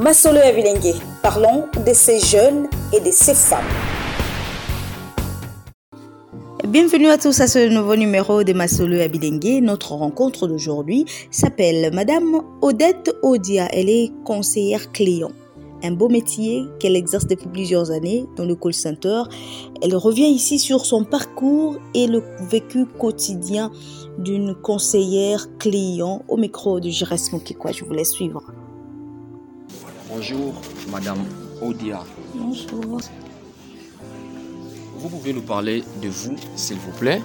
Masolo Abilengue, parlons de ces jeunes et de ces femmes. Bienvenue à tous à ce nouveau numéro de Masolo Abilengue. Notre rencontre d'aujourd'hui s'appelle Madame Odette Odia. Elle est conseillère client. Un beau métier qu'elle exerce depuis plusieurs années dans le call center. Elle revient ici sur son parcours et le vécu quotidien d'une conseillère client au micro de Jires Mokikwa. Je vous laisse suivre. Bonjour, Madame Odia. Bonjour. Vous pouvez nous parler de vous, s'il vous plaît?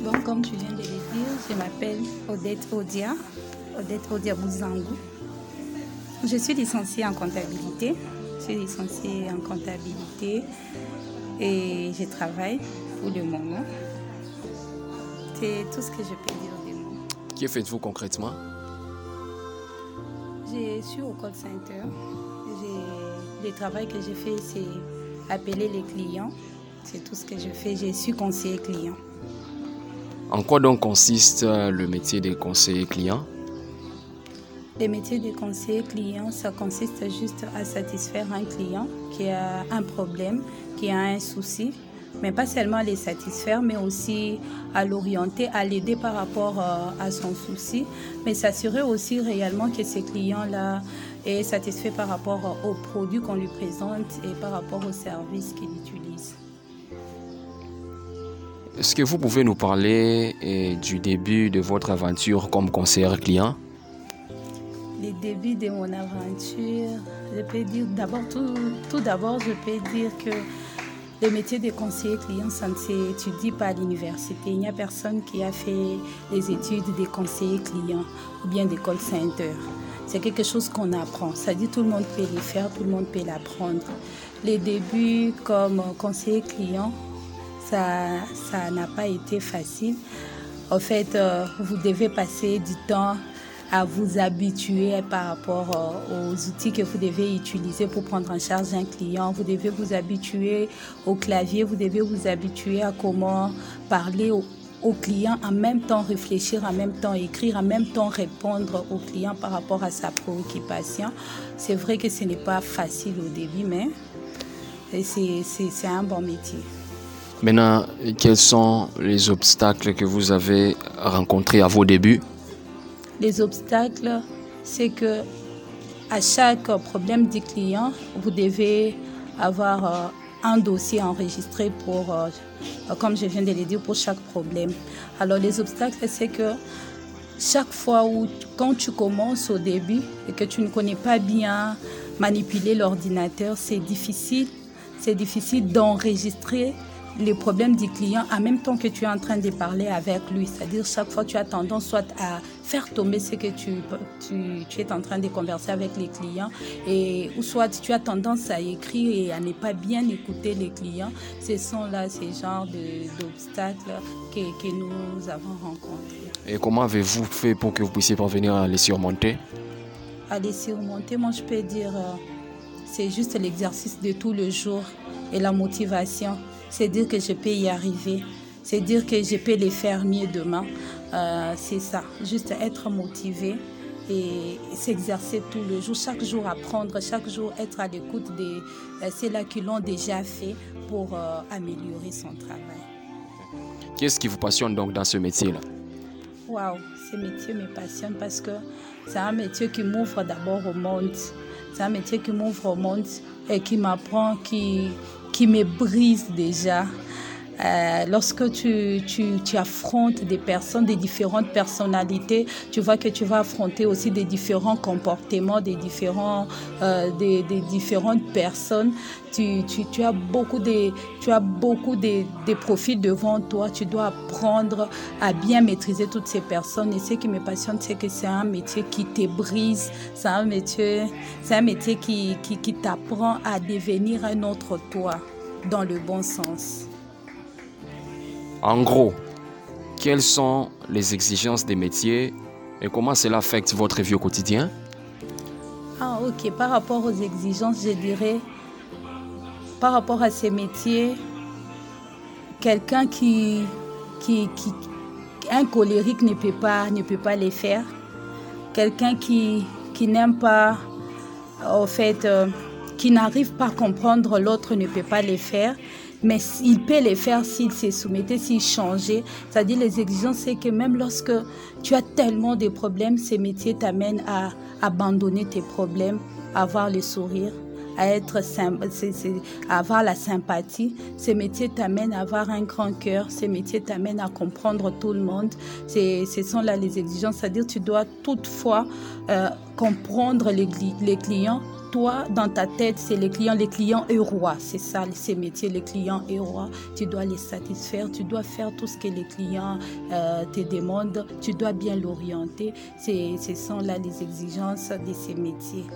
Bon, comme tu viens de le dire, je m'appelle Odette Odia, Odette Odia Bouzangou. Je suis licenciée en comptabilité. Je suis licenciée en comptabilité et je travaille pour le moment. C'est tout ce que je peux dire de moi. Que faites-vous concrètement? Je suis au call center. Le travail que je fais, c'est appeler les clients. C'est tout ce que je fais. Je suis conseiller client. En quoi donc consiste euh, le métier de conseiller client? Le métier de conseiller client, ça consiste juste à satisfaire un client qui a un problème, qui a un souci, mais pas seulement à les satisfaire, mais aussi à l'orienter, à l'aider par rapport euh, à son souci, mais s'assurer aussi réellement que ce client-là est satisfait par rapport euh, aux produits qu'on lui présente et par rapport aux services qu'il utilise. Est-ce que vous pouvez nous parler euh, du début de votre aventure comme conseillère client? Les débuts de mon aventure, je peux dire d'abord, tout, tout d'abord, je peux dire que le métier de conseiller client, ça ne s'étudie pas à l'université. Il n'y a personne qui a fait les études de conseiller client ou bien de call center. C'est quelque chose qu'on apprend. Ça dit tout le monde peut le faire, tout le monde peut l'apprendre. Les débuts comme conseiller client, ça ça n'a pas été facile. En fait, euh, vous devez passer du temps à vous habituer par rapport euh, aux outils que vous devez utiliser pour prendre en charge un client. Vous devez vous habituer au clavier, vous devez vous habituer à comment parler au, au client, en même temps réfléchir, en même temps écrire, en même temps répondre au client par rapport à sa préoccupation. C'est vrai que ce n'est pas facile au début, mais c'est un bon métier. Maintenant, quels sont les obstacles que vous avez rencontrés à vos débuts? Les obstacles, c'est que à chaque problème du client, vous devez avoir euh, un dossier enregistré pour, euh, euh, comme je viens de le dire, pour chaque problème. Alors les obstacles, c'est que chaque fois où, quand tu commences au début et que tu ne connais pas bien manipuler l'ordinateur, c'est difficile. C'est difficile d'enregistrer les problèmes du client en même temps que tu es en train de parler avec lui. C'est-à-dire chaque fois tu as tendance soit à faire tomber ce que tu, tu, tu es en train de converser avec les clients et ou soit tu as tendance à écrire et à ne pas bien écouter les clients. Ce sont là ces genres d'obstacles que, que nous avons rencontrés. Et comment avez-vous fait pour que vous puissiez parvenir à les surmonter? À les surmonter, moi je peux dire, euh, c'est juste l'exercice de tout le jour et la motivation. C'est dire que je peux y arriver. C'est dire que je peux les faire mieux demain. Euh, c'est ça, juste être motivé et s'exercer tout le jour, chaque jour apprendre, chaque jour être à l'écoute de euh, ceux-là qui l'ont déjà fait pour euh, améliorer son travail. Qu'est-ce qui vous passionne donc dans ce métier-là? Waouh, ce métier me passionne parce que c'est un métier qui m'ouvre d'abord au monde. C'est un métier qui m'ouvre au monde et qui m'apprend, qui, qui me brise déjà. Euh, lorsque tu, tu, affrontes des personnes, des différentes personnalités, tu vois que tu vas affronter aussi des différents comportements, des, différents, euh, des, différentes personnes. Tu, tu, tu as beaucoup de, tu as beaucoup de, profils devant toi. Tu dois apprendre à bien maîtriser toutes ces personnes. Et ce qui me passionne, c'est que c'est un métier qui te brise. C'est un métier, c'est un métier qui, qui t'apprend à devenir un autre toi, dans le bon sens. En gros, quelles sont les exigences des métiers et comment cela affecte votre vie au quotidien? Ah, ok. Par rapport aux exigences, je dirais, par rapport à ces métiers, quelqu'un qui, qui, qui, un colérique ne peut pas, ne peut pas les faire. Quelqu'un qui, qui n'aime pas au fait, euh, qui n'arrivent pas à comprendre l'autre ne peut pas les faire. Mais il peut les faire s'il se soumettait, s'il changeait. C'est-à-dire les exigences, c'est que même lorsque tu as tellement de problèmes, ces métiers t'amènent à abandonner tes problèmes, à avoir le sourire, à être à avoir la sympathie. Ces métiers t'amènent à avoir un grand cœur. Ces métiers t'amènent à comprendre tout le monde. Ce sont là les exigences. C'est-à-dire tu dois toutefois euh, comprendre les, les clients toi, dans ta tête, c'est les clients, les clients et rois. C'est ça, ces métiers, les clients et rois. Tu dois les satisfaire, tu dois faire tout ce que les clients euh, te demandent, tu dois bien l'orienter. Ce sont là les exigences de ces métiers.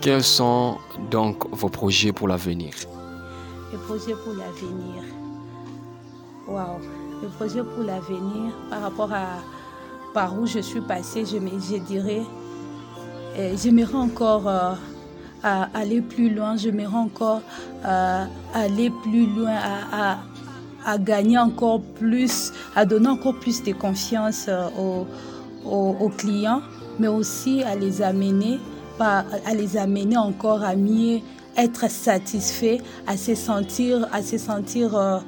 Quels sont donc vos projets pour l'avenir? Les projets pour l'avenir. Waouh! Les projets pour l'avenir, par rapport à par où je suis passée, je, je dirais j'aimerais encore euh, aller plus loin, j'aimerais encore euh, aller plus loin, à, gagner encore plus, à donner encore plus de confiance euh, aux, clients, mais aussi à les amener, à les amener encore à mieux être satisfaits, à se sentir, à se sentir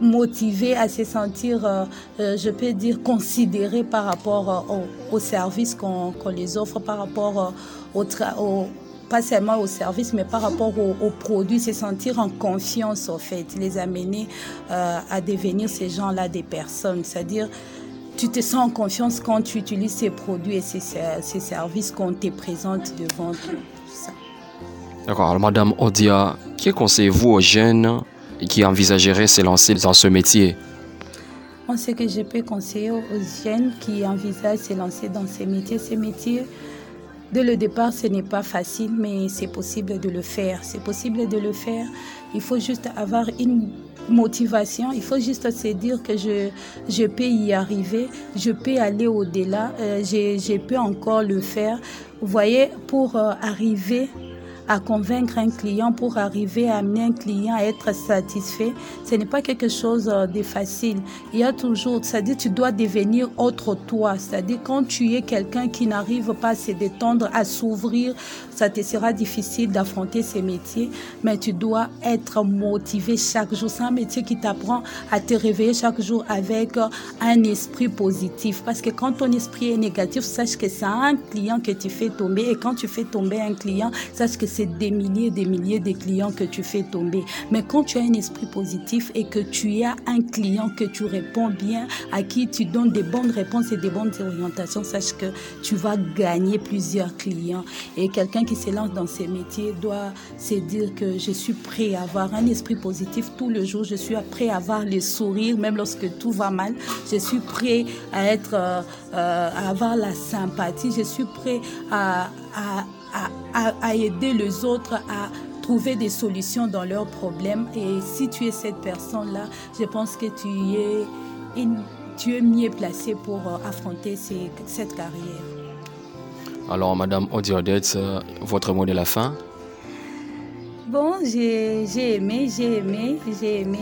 motivé à se sentir, euh, euh, je peux dire, considéré par rapport euh, aux services qu'on les offre, par rapport au, pas seulement aux services, mais par rapport aux, produits, se sentir en confiance, en fait, les amener à devenir ces gens-là des personnes. C'est-à-dire, tu te sens en confiance quand tu utilises ces produits et ces, ces services qu'on te présente devant toi. D'accord. Alors, Madame Odia, que conseillez-vous aux jeunes qui envisagerait se lancer dans ce métier Ce que je peux conseiller aux jeunes qui envisagent de se lancer dans ce métier, ces métiers, dès le départ, ce n'est pas facile, mais c'est possible de le faire. C'est possible de le faire. Il faut juste avoir une motivation. Il faut juste se dire que je, je peux y arriver, je peux aller au-delà, euh, je, je, peux encore le faire. Vous voyez, pour euh, arriver à convaincre un client pour arriver à amener un client à être satisfait, ce n'est pas quelque chose euh, de facile. Il y a toujours, c'est-à-dire tu dois devenir autre toi, c'est-à-dire quand tu es quelqu'un qui n'arrive pas à se détendre, à s'ouvrir, ça te sera difficile d'affronter ces métiers, mais tu dois être motivé chaque jour. C'est un métier qui t'apprend à te réveiller chaque jour avec euh, un esprit positif, parce que quand ton esprit est négatif, sache que c'est un client que tu fais tomber, et quand tu fais tomber un client, sache que c'est des milliers et des milliers de clients que tu fais tomber. Mais quand tu as un esprit positif et que tu as un client que tu réponds bien, à qui tu donnes des bonnes réponses et des bonnes orientations, sache que tu vas gagner plusieurs clients. Et quelqu'un qui se lance dans ces métiers doit se dire que je suis prêt à avoir un esprit positif tout le jour, je suis prêt à avoir les sourires même lorsque tout va mal, je suis prêt à être, euh, euh, à avoir la sympathie, je suis prêt à, à à, aider les autres à trouver des solutions dans leurs problèmes. Et si tu es cette personne-là, je pense que tu es, tu es mieux placé pour euh, affronter cette carrière. Alors, Madame Odiodette, euh, votre mot de la fin? Bon, j'ai aimé, j'ai aimé, j'ai aimé,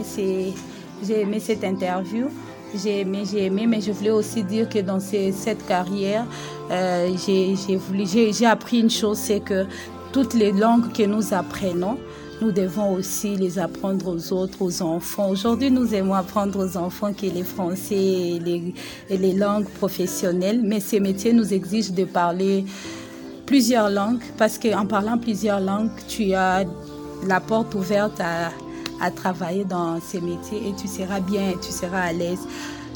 j'ai aimé cette interview. J'ai aimé, j'ai aimé, mais je voulais aussi dire que dans cette carrière, euh, j'ai appris une chose, c'est que toutes les langues que nous apprenons, nous devons aussi les apprendre aux autres, aux enfants. Aujourd'hui, nous aimons apprendre aux enfants que les français et les, et les langues professionnelles, mais ces métiers nous exigent de parler plusieurs langues, parce qu'en parlant plusieurs langues, tu as la porte ouverte à à travailler dans ces métiers et tu seras bien, tu seras à l'aise.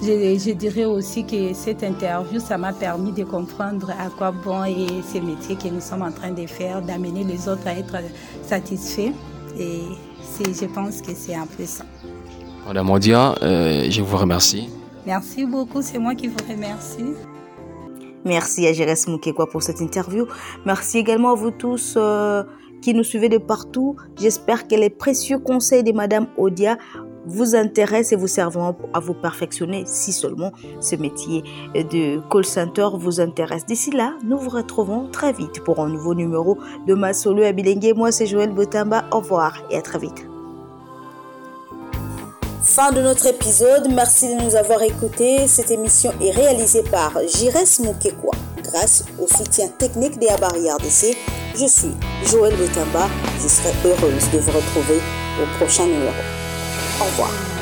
Je, dirais aussi que cette interview, ça m'a permis de comprendre à quoi bon et ces métiers que nous sommes en train de faire, d'amener les autres à être satisfaits. Et je pense que c'est un peu ça. Madame Mondia, euh, je vous remercie. Merci beaucoup, c'est moi qui vous remercie. Merci à Jérès Moukekwa pour cette interview. Merci également à vous tous. Euh, qui nous suivez de partout. J'espère que les précieux conseils de Madame Odia vous intéressent et vous serviront à vous perfectionner si seulement ce métier de call center vous intéresse. D'ici là, nous vous retrouvons très vite pour un nouveau numéro de Ma Solo à Bilingue. Moi, c'est Joël Botamba. Au revoir et à très vite. Fin de notre épisode. Merci de nous avoir écoutés. Cette émission est réalisée par Jires Moukekwa grâce au soutien technique des Abari RDC. Je suis Joël Betamba. Je serai heureuse de vous retrouver au prochain numéro. Au revoir.